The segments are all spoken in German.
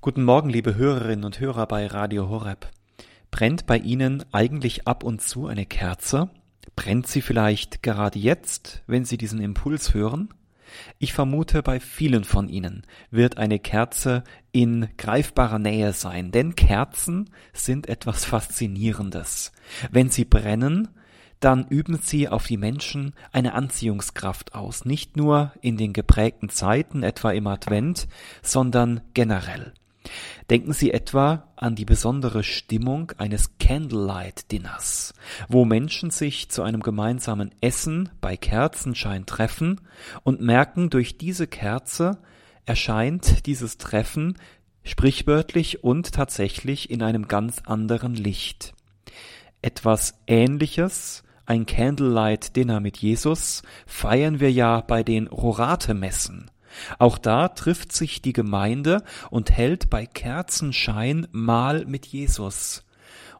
Guten Morgen, liebe Hörerinnen und Hörer bei Radio Horeb. Brennt bei Ihnen eigentlich ab und zu eine Kerze? Brennt sie vielleicht gerade jetzt, wenn Sie diesen Impuls hören? Ich vermute, bei vielen von Ihnen wird eine Kerze in greifbarer Nähe sein, denn Kerzen sind etwas Faszinierendes. Wenn sie brennen, dann üben sie auf die Menschen eine Anziehungskraft aus, nicht nur in den geprägten Zeiten, etwa im Advent, sondern generell. Denken Sie etwa an die besondere Stimmung eines Candlelight-Dinners, wo Menschen sich zu einem gemeinsamen Essen bei Kerzenschein treffen und merken, durch diese Kerze erscheint dieses Treffen sprichwörtlich und tatsächlich in einem ganz anderen Licht. Etwas Ähnliches ein Candlelight Dinner mit Jesus feiern wir ja bei den Rorate-Messen. Auch da trifft sich die Gemeinde und hält bei Kerzenschein Mahl mit Jesus.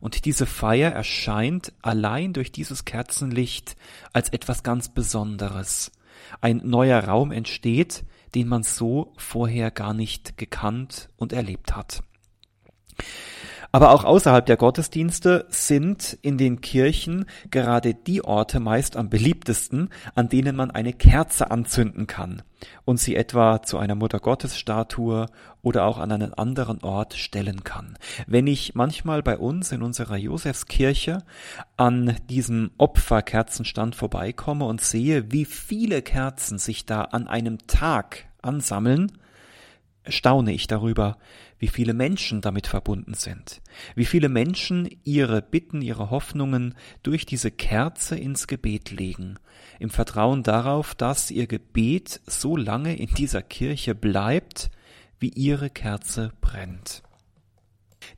Und diese Feier erscheint allein durch dieses Kerzenlicht als etwas ganz Besonderes. Ein neuer Raum entsteht, den man so vorher gar nicht gekannt und erlebt hat. Aber auch außerhalb der Gottesdienste sind in den Kirchen gerade die Orte meist am beliebtesten, an denen man eine Kerze anzünden kann und sie etwa zu einer Muttergottesstatue oder auch an einen anderen Ort stellen kann. Wenn ich manchmal bei uns in unserer Josefskirche an diesem Opferkerzenstand vorbeikomme und sehe, wie viele Kerzen sich da an einem Tag ansammeln, staune ich darüber, wie viele Menschen damit verbunden sind, wie viele Menschen ihre Bitten, ihre Hoffnungen durch diese Kerze ins Gebet legen, im Vertrauen darauf, dass ihr Gebet so lange in dieser Kirche bleibt, wie ihre Kerze brennt.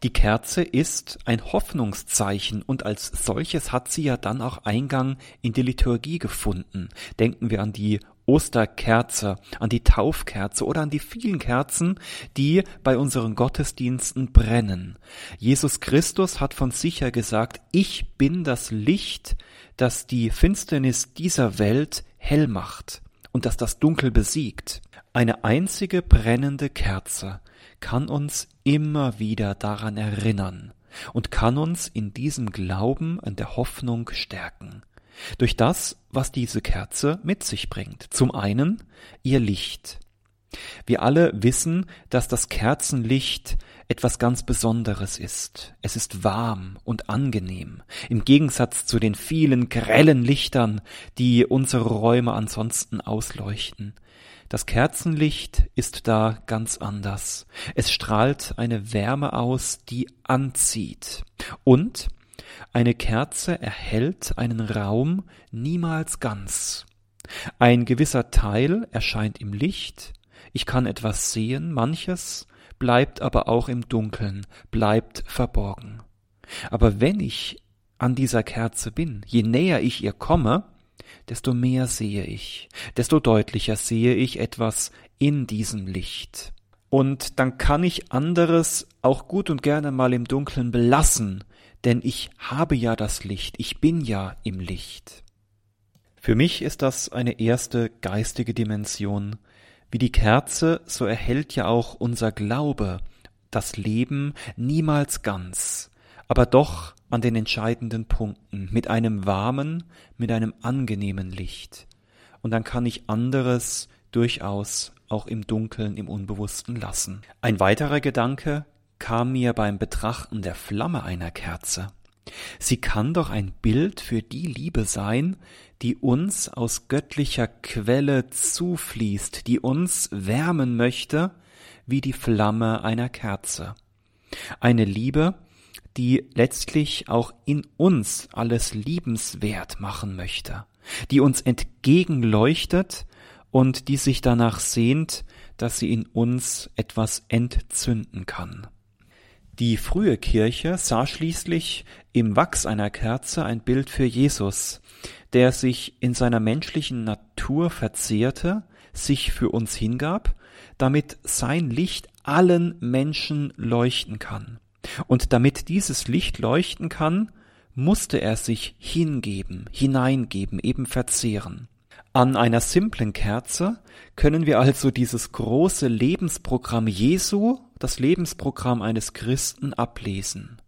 Die Kerze ist ein Hoffnungszeichen und als solches hat sie ja dann auch Eingang in die Liturgie gefunden. Denken wir an die Osterkerze, an die Taufkerze oder an die vielen Kerzen, die bei unseren Gottesdiensten brennen. Jesus Christus hat von sich her gesagt, ich bin das Licht, das die Finsternis dieser Welt hell macht und das das Dunkel besiegt. Eine einzige brennende Kerze kann uns immer wieder daran erinnern und kann uns in diesem Glauben an der Hoffnung stärken. Durch das, was diese Kerze mit sich bringt. Zum einen ihr Licht. Wir alle wissen, dass das Kerzenlicht etwas ganz Besonderes ist. Es ist warm und angenehm, im Gegensatz zu den vielen grellen Lichtern, die unsere Räume ansonsten ausleuchten. Das Kerzenlicht ist da ganz anders. Es strahlt eine Wärme aus, die anzieht. Und eine Kerze erhellt einen Raum niemals ganz. Ein gewisser Teil erscheint im Licht, ich kann etwas sehen, manches bleibt aber auch im Dunkeln, bleibt verborgen. Aber wenn ich an dieser Kerze bin, je näher ich ihr komme, desto mehr sehe ich, desto deutlicher sehe ich etwas in diesem Licht. Und dann kann ich anderes auch gut und gerne mal im Dunkeln belassen, denn ich habe ja das Licht, ich bin ja im Licht. Für mich ist das eine erste geistige Dimension. Wie die Kerze, so erhält ja auch unser Glaube das Leben niemals ganz, aber doch an den entscheidenden Punkten, mit einem warmen, mit einem angenehmen Licht. Und dann kann ich anderes durchaus auch im Dunkeln, im Unbewussten lassen. Ein weiterer Gedanke, kam mir beim Betrachten der Flamme einer Kerze. Sie kann doch ein Bild für die Liebe sein, die uns aus göttlicher Quelle zufließt, die uns wärmen möchte wie die Flamme einer Kerze. Eine Liebe, die letztlich auch in uns alles liebenswert machen möchte, die uns entgegenleuchtet und die sich danach sehnt, dass sie in uns etwas entzünden kann. Die frühe Kirche sah schließlich im Wachs einer Kerze ein Bild für Jesus, der sich in seiner menschlichen Natur verzehrte, sich für uns hingab, damit sein Licht allen Menschen leuchten kann. Und damit dieses Licht leuchten kann, musste er sich hingeben, hineingeben, eben verzehren. An einer simplen Kerze können wir also dieses große Lebensprogramm Jesu, das Lebensprogramm eines Christen ablesen.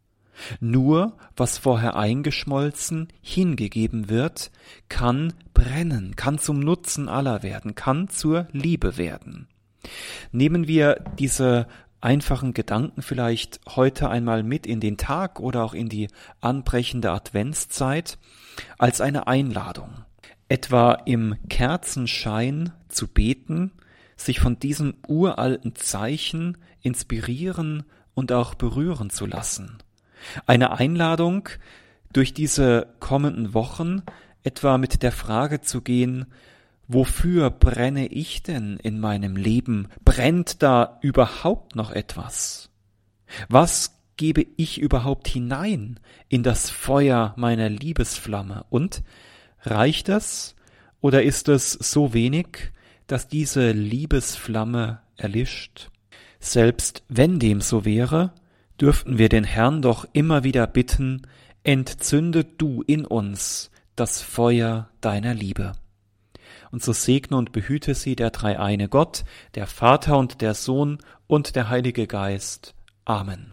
Nur was vorher eingeschmolzen, hingegeben wird, kann brennen, kann zum Nutzen aller werden, kann zur Liebe werden. Nehmen wir diese einfachen Gedanken vielleicht heute einmal mit in den Tag oder auch in die anbrechende Adventszeit als eine Einladung, etwa im Kerzenschein zu beten, sich von diesem uralten Zeichen inspirieren und auch berühren zu lassen. Eine Einladung, durch diese kommenden Wochen etwa mit der Frage zu gehen, wofür brenne ich denn in meinem Leben? Brennt da überhaupt noch etwas? Was gebe ich überhaupt hinein in das Feuer meiner Liebesflamme? Und reicht das oder ist es so wenig, dass diese Liebesflamme erlischt? Selbst wenn dem so wäre, dürften wir den Herrn doch immer wieder bitten, entzünde du in uns das Feuer deiner Liebe. Und so segne und behüte sie der dreieine Gott, der Vater und der Sohn und der Heilige Geist. Amen.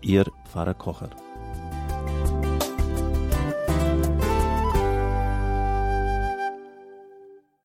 Ihr Pfarrer Kocher.